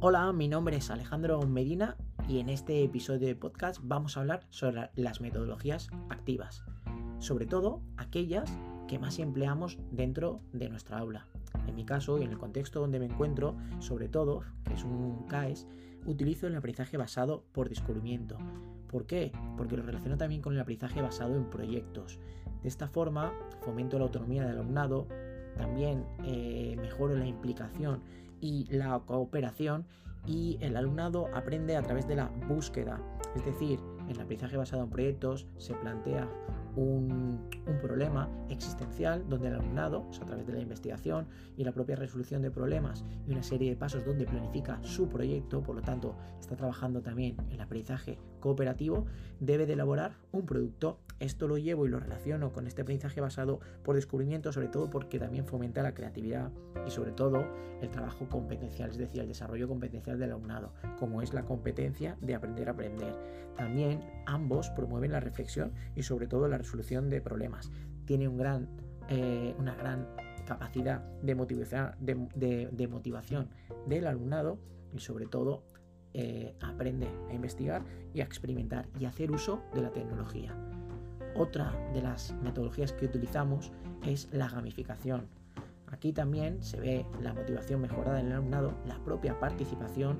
Hola, mi nombre es Alejandro Medina y en este episodio de podcast vamos a hablar sobre las metodologías activas, sobre todo aquellas que más empleamos dentro de nuestra aula. En mi caso y en el contexto donde me encuentro, sobre todo, que es un CAES, utilizo el aprendizaje basado por descubrimiento. ¿Por qué? Porque lo relaciono también con el aprendizaje basado en proyectos. De esta forma fomento la autonomía del alumnado, también eh, mejoro la implicación y la cooperación y el alumnado aprende a través de la búsqueda. Es decir, el aprendizaje basado en proyectos se plantea un, problema existencial donde el alumnado, a través de la investigación y la propia resolución de problemas y una serie de pasos donde planifica su proyecto, por lo tanto está trabajando también el aprendizaje cooperativo, debe de elaborar un producto. Esto lo llevo y lo relaciono con este aprendizaje basado por descubrimiento, sobre todo porque también fomenta la creatividad y sobre todo el trabajo competencial, es decir, el desarrollo competencial del alumnado, como es la competencia de aprender a aprender. También ambos promueven la reflexión y sobre todo la resolución de problemas. Tiene eh, una gran capacidad de motivación, de, motivación del alumnado y sobre todo eh, aprende a investigar y a experimentar y hacer uso de la tecnología. Otra de las metodologías que utilizamos es la gamificación. Aquí también se ve la motivación mejorada en el alumnado, la propia participación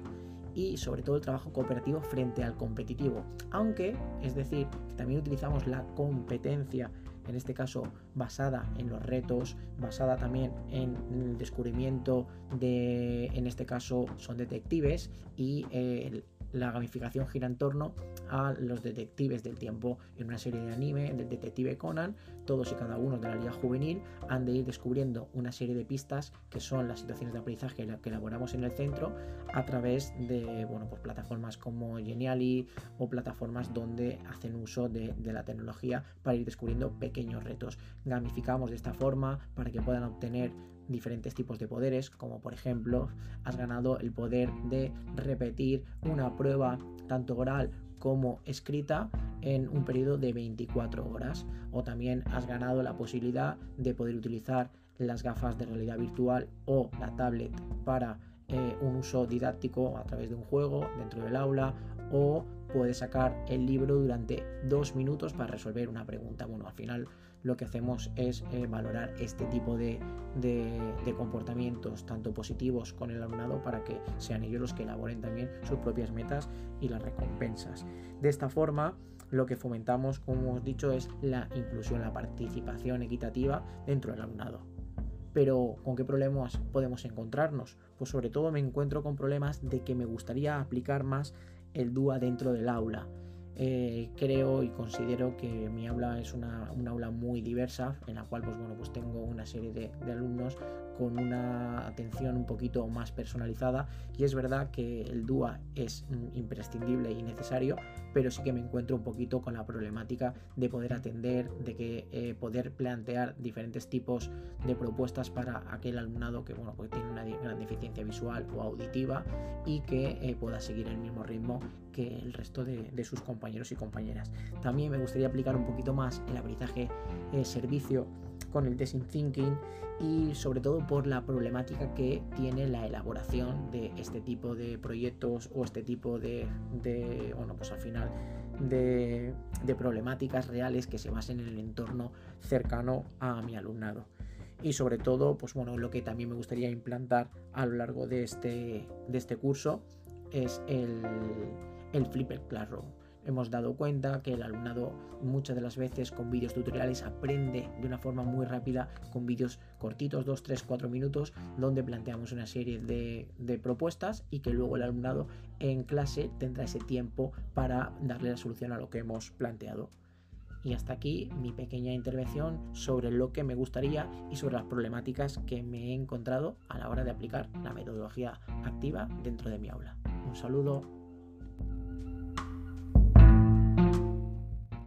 y sobre todo el trabajo cooperativo frente al competitivo. Aunque, es decir, también utilizamos la competencia, en este caso basada en los retos, basada también en el descubrimiento de, en este caso son detectives y eh, la gamificación gira en torno a los detectives del tiempo en una serie de anime del detective Conan. Todos y cada uno de la liga juvenil han de ir descubriendo una serie de pistas que son las situaciones de aprendizaje que elaboramos en el centro a través de bueno, pues plataformas como Geniali o plataformas donde hacen uso de, de la tecnología para ir descubriendo pequeños retos. Gamificamos de esta forma para que puedan obtener diferentes tipos de poderes, como por ejemplo has ganado el poder de repetir una prueba tanto oral como escrita en un periodo de 24 horas. O también has ganado la posibilidad de poder utilizar las gafas de realidad virtual o la tablet para eh, un uso didáctico a través de un juego dentro del aula o puedes sacar el libro durante dos minutos para resolver una pregunta. Bueno, al final lo que hacemos es eh, valorar este tipo de, comportamientos, tanto positivos con el alumnado, para que sean ellos los que elaboren también sus propias metas y las recompensas. De esta forma, lo que fomentamos, como hemos dicho, es la inclusión, la participación equitativa dentro del alumnado. Pero ¿con qué problemas podemos encontrarnos? Pues sobre todo me encuentro con problemas de que me gustaría aplicar más el DUA dentro del aula. Eh, creo y considero que mi aula es una, aula muy diversa en la cual pues bueno pues tengo una serie de, de, alumnos con una atención un poquito más personalizada. Y es verdad que el DUA es imprescindible y necesario pero sí que me encuentro un poquito con la problemática de poder atender de que eh, poder plantear diferentes tipos de propuestas para aquel alumnado que bueno pues tiene una gran deficiencia visual o auditiva y que eh, pueda seguir el mismo ritmo que el resto de, de sus compañeros y compañeras. También me gustaría aplicar un poquito más el aprendizaje servicio con el design thinking y sobre todo por la problemática que tiene la elaboración de este tipo de proyectos o este tipo de, bueno, pues al final de, problemáticas reales que se basen en el entorno cercano a mi alumnado. Y sobre todo, pues bueno, lo que también me gustaría implantar a lo largo de este, de este curso es el, el Flipper Classroom hemos dado cuenta que el alumnado muchas de las veces con vídeos tutoriales aprende de una forma muy rápida con vídeos cortitos, 2, 3, 4 minutos, donde planteamos una serie de, de, propuestas y que luego el alumnado en clase tendrá ese tiempo para darle la solución a lo que hemos planteado. Y hasta aquí mi pequeña intervención sobre lo que me gustaría y sobre las problemáticas que me he encontrado a la hora de aplicar la metodología activa dentro de mi aula. Un saludo.